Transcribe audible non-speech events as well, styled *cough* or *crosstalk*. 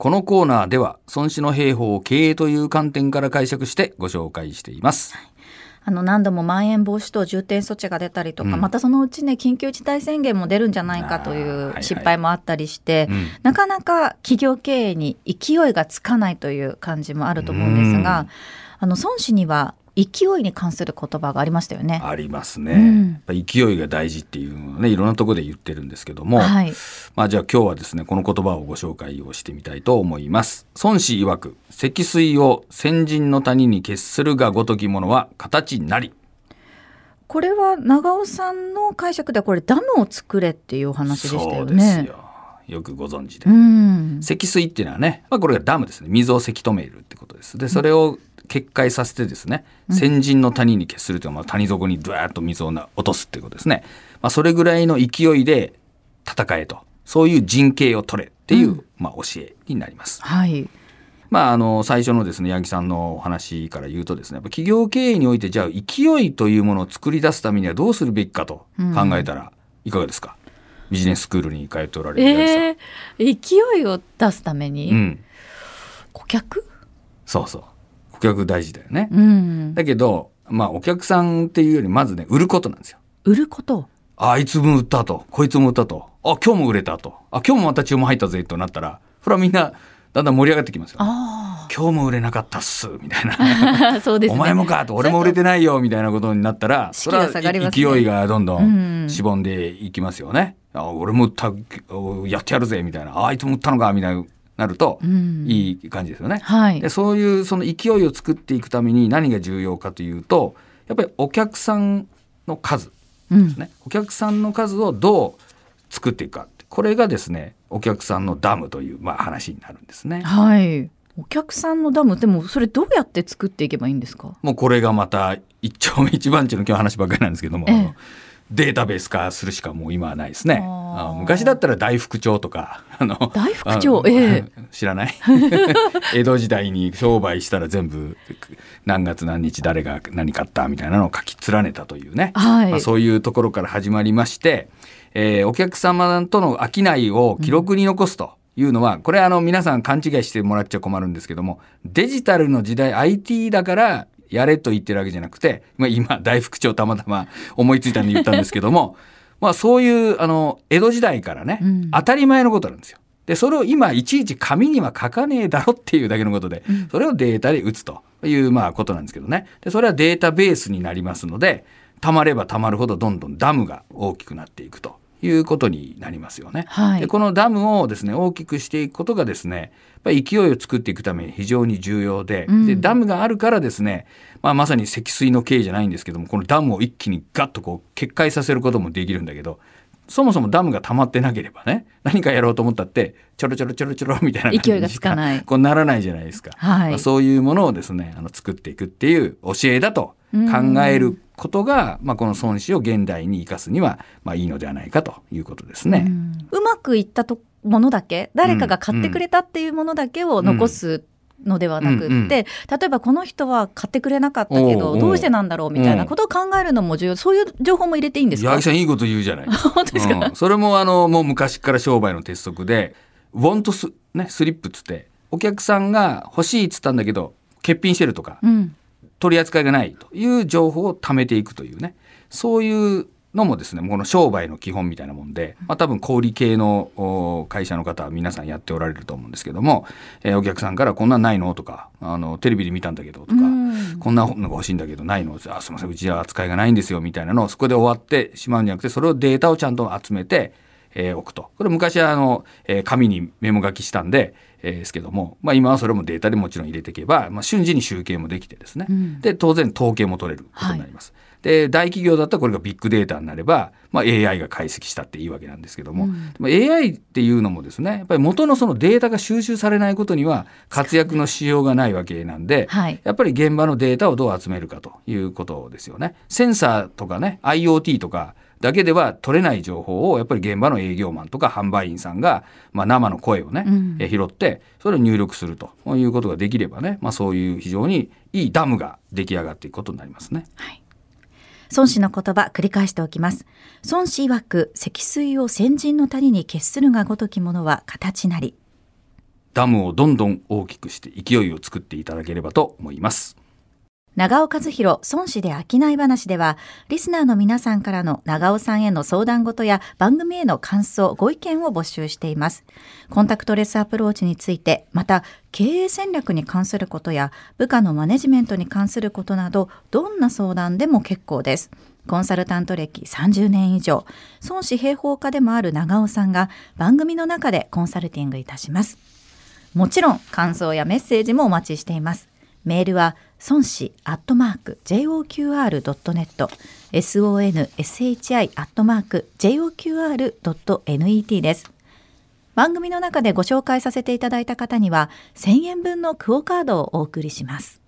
このコーナーでは孫子の兵法を経営という観点から解釈してご紹介しています。あの何度もまん延防止等重点措置が出たりとか、うん、またそのうちね緊急事態宣言も出るんじゃないかという失敗もあったりして、はいはいうん、なかなか企業経営に勢いがつかないという感じもあると思うんですが、あの孫子には勢いに関する言葉がありましたよね。ありますね。うん、勢いが大事っていうのをねいろんなところで言ってるんですけども、はい、まあじゃあ今日はですねこの言葉をご紹介をしてみたいと思います。孫子曰く積水を先人の谷に決するがごときものは形なり。これは長尾さんの解釈ではこれダムを作れっていうお話でしたよね。よよくご存知で、うん、積水っていうのはね、まあ、これがダムですね水をせき止めるってことですでそれを決壊させてですね、先人の谷に決するというのは谷底にドワーッと水を落とすっていうことですね。まあ、それぐらいの勢いで戦えと、そういう陣形を取れっていう、うん、まあ、教えになります。はい。まあ、あの最初のですね八木さんのお話から言うとですね企業経営においてじゃあ勢いというものを作り出すためにはどうするべきかと考えたらいかがですか、うん、ビジネススクールに通っておられるえー、勢いを出すために、うん、顧客？そうそう顧客大事だよね。うん、だけど、まあお客さんっていうよりまずね、売ることなんですよ。売ることあいつ分売ったと、こいつも売ったと、あ、今日も売れたと、あ、今日もまた注文入ったぜとなったら、それはみんなだんだん盛り上がってきますよ、ね。今日も売れなかったっすみたいなそうです、ね、お前もかと俺も売れてないよみたいなことになったらそれは勢いがどんどんしぼんでいきますよね。あ俺も売ったやってやるぜみたいなあいつも売ったのかみたいななるといい感じですよね。はい、でそういうその勢いを作っていくために何が重要かというとやっぱりお客さんの数ですね、うん、お客さんの数をどう作っていくか。これがですねお客さんのダムという、まあ、話になるんですね。はい。お客さんのダムでもそれどうやって作っていけばいいんですか？もうこれがまた一丁目一番地の今日話ばっかりなんですけども、ええ、データベース化するしかもう今はないですね。昔だったら大福帳とかあの大福帳、ええ、*laughs* 知らない？*laughs* 江戸時代に商売したら全部何月何日誰が何買ったみたいなのを書き連ねたというね、はい、まあ、そういうところから始まりまして、えー、お客様との商いを記録に残すと。いうのはこれあの皆さん勘違いしてもらっちゃ困るんですけどもデジタルの時代 IT だからやれと言ってるわけじゃなくて、まあ、今大福長たまたま思いついたんで言ったんですけどもまあそういうあの江戸時代からね、うん、当たり前のことなんですよ。でそれを今いちいち紙には書かねえだろっていうだけのことで、それをデータで打つというまあことなんですけどね。でそれはデータベースになりますのでたまればたまるほどどんどんダムが大きくなっていくということになりますよね。はい、でこのダムをですね大きくしていくことがですねやっぱり勢いを作っていくために非常に重要でうん、でダムがあるからですね、まあ、まさに積水の経じゃないんですけどもこのダムを一気にガッとこう決壊させることもできるんだけどそもそもダムが溜まってなければね何かやろうと思ったってちょろちょろちょろちょろみたいな *laughs* 勢いがつかない。こうならないじゃないですか、はい、まあ、そういうものをですねあの作っていくっていう教えだと考えることが、まあ、この孫子を現代に生かすには、まあ、いいのではないかということですね。ううまくいったとものだけ誰かが買ってくれたっていうものだけを残すのではなくって、うん。うん、例えばこの人は買ってくれなかったけどどうしてなんだろうみたいなことを考えるのも重要。そういう情報も入れていいんですか？八木さんいいこと言うじゃない。*laughs* 本当ですか、うん、それもあのもう昔から商売の鉄則でウォントス、ね、スリップっつってお客さんが欲しいっつったんだけど欠品してるとか、うん、取り扱いがないという情報を貯めていくというねそういうのもですねこの商売の基本みたいなもんで、まあ、多分小売系の会社の方は皆さんやっておられると思うんですけども、えー、お客さんから「こんなんないの?」とかあの「テレビで見たんだけど」とか「こんなのが欲しいんだけどないの?」あ「すいませんうちは扱いがないんですよ」みたいなのをそこで終わってしまうんじゃなくてそれをデータをちゃんと集めて、えー、置くと。これ昔はあの、えー、紙にメモ書きしたんでえー、ですけども、まあ、今はそれもデータでもちろん入れていけば、まあ、瞬時に集計もできてですね、うん、で当然統計も取れることになります。はい、で大企業だったらこれがビッグデータになれば、まあ、AI が解析したっていいわけなんですけども、うん、AI っていうのもですねやっぱり元のそのデータが収集されないことには活躍のしようがないわけなんで、はい、やっぱり現場のデータをどう集めるかということですよね。センサーとかね IoT とかだけでは取れない情報をやっぱり現場の営業マンとか販売員さんが、まあ、生の声をね、うん、拾ってそれを入力するということができればね、まあ、そういう非常にいいダムが出来上がっていくことになりますね。はい孫子の言葉繰り返しておきます。孫子曰く積水を先人の谷に決するがごときものは形なり。ダムをどんどん大きくして勢いを作っていただければと思います。長尾和弘孫子で商い話ではリスナーの皆さんからの長尾さんへの相談事や番組への感想ご意見を募集しています。コンタクトレスアプローチについてまた経営戦略に関することや部下のマネジメントに関することなどどんな相談でも結構です。コンサルタント歴30年以上孫子平方家でもある長尾さんが番組の中でコンサルティングいたします。もちろん感想やメッセージもお待ちしています。メールは孫子アットマーク JOQR.net sonshi アットマーク JOQR.net です。番組の中でご紹介させていただいた方には1000円分のクオカードをお送りします。